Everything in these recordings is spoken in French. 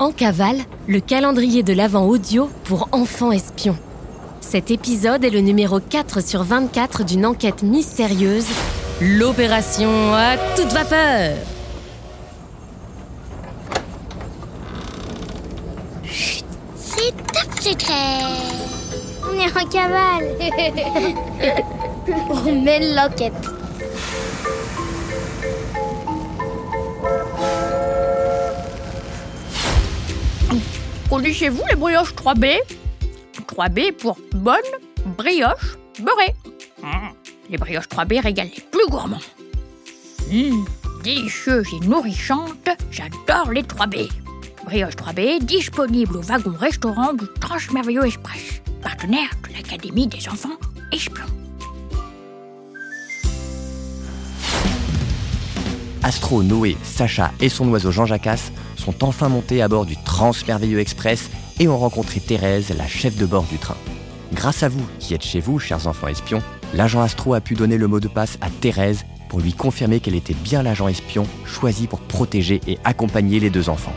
En cavale, le calendrier de l'Avent audio pour enfants espions. Cet épisode est le numéro 4 sur 24 d'une enquête mystérieuse, l'opération à toute vapeur. C'est top secret On est en cavale On mène l'enquête Connaissez-vous les brioches 3B 3B pour bonne brioche beurrée. Mmh, Les brioches 3B régalent les plus gourmands. Mmh, délicieuses et nourrissantes, j'adore les 3B. Brioche 3B disponible au wagon restaurant du Transmerveilleux Express, partenaire de l'Académie des enfants espions. Astro, Noé, Sacha et son oiseau Jean Jacasse sont enfin montés à bord du Transmerveilleux Express et ont rencontré Thérèse, la chef de bord du train. Grâce à vous, qui êtes chez vous, chers enfants espions, l'agent Astro a pu donner le mot de passe à Thérèse pour lui confirmer qu'elle était bien l'agent espion choisi pour protéger et accompagner les deux enfants.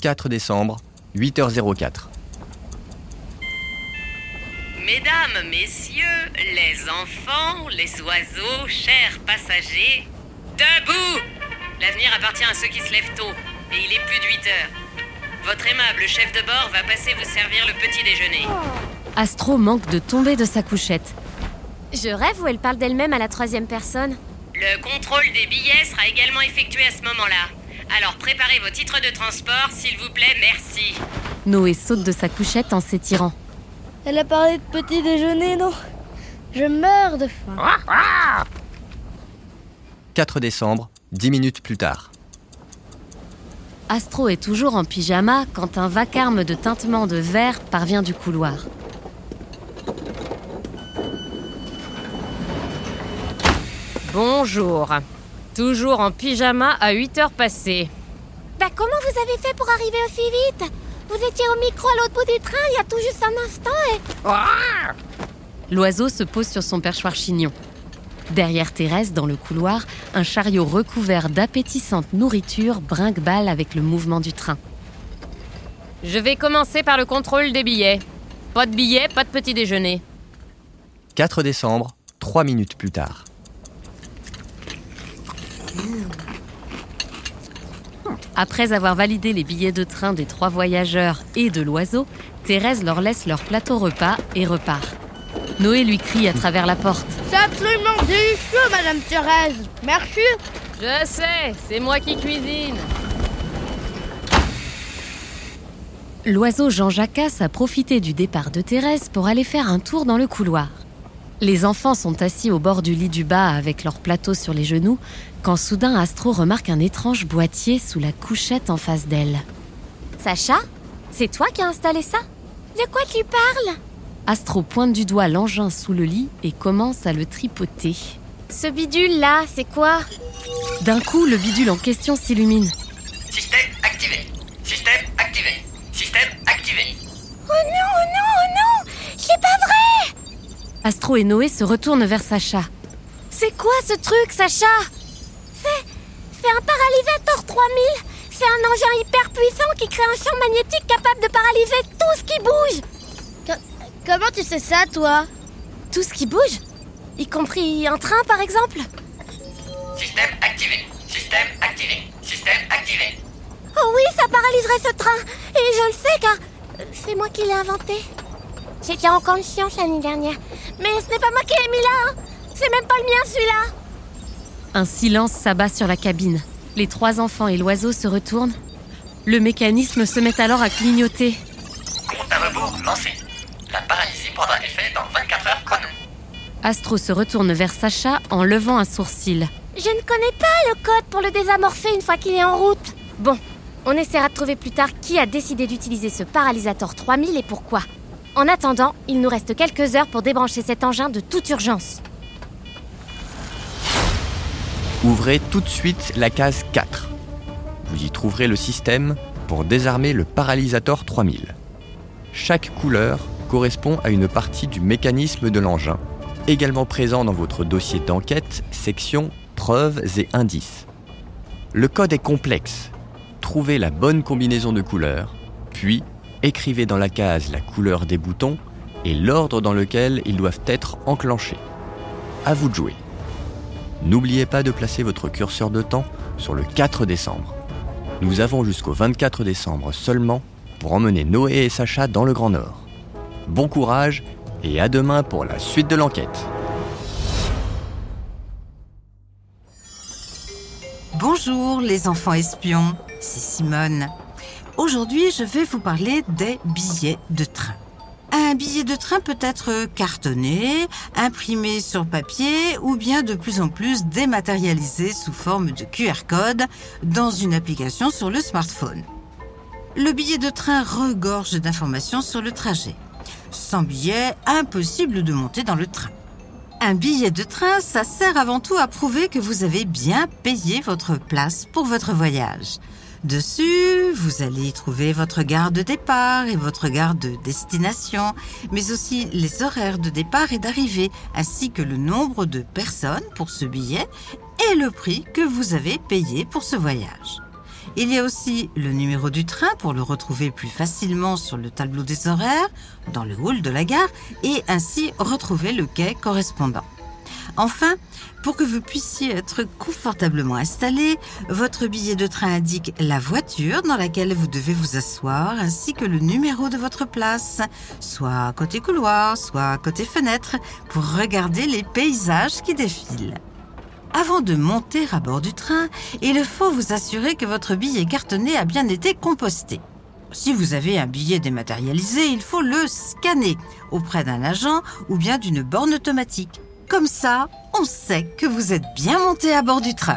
« 4 décembre, 8h04. Mesdames, messieurs, les enfants, les oiseaux, chers passagers, debout L'avenir appartient à ceux qui se lèvent tôt, et il est plus de 8 heures. Votre aimable chef de bord va passer vous servir le petit déjeuner. Astro manque de tomber de sa couchette. Je rêve ou elle parle d'elle-même à la troisième personne Le contrôle des billets sera également effectué à ce moment-là. Alors préparez vos titres de transport, s'il vous plaît, merci. Noé saute de sa couchette en s'étirant. Elle a parlé de petit déjeuner, non Je meurs de faim 4 décembre, 10 minutes plus tard. Astro est toujours en pyjama quand un vacarme de tintement de verre parvient du couloir. Bonjour. Toujours en pyjama à 8 heures passées. Bah comment vous avez fait pour arriver aussi vite? Vous étiez au micro à l'autre bout du train il y a tout juste un instant et... L'oiseau se pose sur son perchoir chignon. Derrière Thérèse, dans le couloir, un chariot recouvert d'appétissante nourriture brinque-balle avec le mouvement du train. Je vais commencer par le contrôle des billets. Pas de billets, pas de petit déjeuner. 4 décembre, 3 minutes plus tard. Après avoir validé les billets de train des trois voyageurs et de l'oiseau, Thérèse leur laisse leur plateau repas et repart. Noé lui crie à travers la porte. C'est absolument délicieux, Madame Thérèse Merci Je sais, c'est moi qui cuisine. L'oiseau Jean Jacasse a profité du départ de Thérèse pour aller faire un tour dans le couloir. Les enfants sont assis au bord du lit du bas avec leur plateau sur les genoux quand soudain Astro remarque un étrange boîtier sous la couchette en face d'elle. Sacha C'est toi qui as installé ça? De quoi tu parles? Astro pointe du doigt l'engin sous le lit et commence à le tripoter. Ce bidule-là, c'est quoi? D'un coup, le bidule en question s'illumine. Système Astro et Noé se retournent vers Sacha. C'est quoi ce truc, Sacha? C'est un paralysateur 3000 C'est un engin hyper puissant qui crée un champ magnétique capable de paralyser tout ce qui bouge Comment tu sais ça, toi? Tout ce qui bouge? Y compris un train, par exemple? Système activé. Système activé. Système activé. Oh oui, ça paralyserait ce train Et je le sais car c'est moi qui l'ai inventé. J'étais en conscience l'année dernière. Mais ce n'est pas moi qui l'ai mis là hein. C'est même pas le mien celui-là Un silence s'abat sur la cabine. Les trois enfants et l'oiseau se retournent. Le mécanisme se met alors à clignoter. Compte à rebours lancé. La paralysie prendra effet dans 24 heures chrono? Astro se retourne vers Sacha en levant un sourcil. Je ne connais pas le code pour le désamorcer une fois qu'il est en route. Bon, on essaiera de trouver plus tard qui a décidé d'utiliser ce paralysateur 3000 et pourquoi. En attendant, il nous reste quelques heures pour débrancher cet engin de toute urgence. Ouvrez tout de suite la case 4. Vous y trouverez le système pour désarmer le paralysateur 3000. Chaque couleur correspond à une partie du mécanisme de l'engin également présent dans votre dossier d'enquête, section Preuves et indices. Le code est complexe. Trouvez la bonne combinaison de couleurs, puis écrivez dans la case la couleur des boutons et l'ordre dans lequel ils doivent être enclenchés. À vous de jouer. N'oubliez pas de placer votre curseur de temps sur le 4 décembre. Nous avons jusqu'au 24 décembre seulement pour emmener Noé et Sacha dans le Grand Nord. Bon courage et à demain pour la suite de l'enquête. Bonjour les enfants espions, c'est Simone. Aujourd'hui, je vais vous parler des billets de train. Un billet de train peut être cartonné, imprimé sur papier ou bien de plus en plus dématérialisé sous forme de QR code dans une application sur le smartphone. Le billet de train regorge d'informations sur le trajet. Sans billet, impossible de monter dans le train. Un billet de train, ça sert avant tout à prouver que vous avez bien payé votre place pour votre voyage. Dessus, vous allez y trouver votre gare de départ et votre gare de destination, mais aussi les horaires de départ et d'arrivée, ainsi que le nombre de personnes pour ce billet et le prix que vous avez payé pour ce voyage. Il y a aussi le numéro du train pour le retrouver plus facilement sur le tableau des horaires, dans le hall de la gare, et ainsi retrouver le quai correspondant. Enfin, pour que vous puissiez être confortablement installé, votre billet de train indique la voiture dans laquelle vous devez vous asseoir ainsi que le numéro de votre place, soit côté couloir, soit côté fenêtre, pour regarder les paysages qui défilent. Avant de monter à bord du train, il faut vous assurer que votre billet cartonné a bien été composté. Si vous avez un billet dématérialisé, il faut le scanner auprès d'un agent ou bien d'une borne automatique. Comme ça, on sait que vous êtes bien monté à bord du train.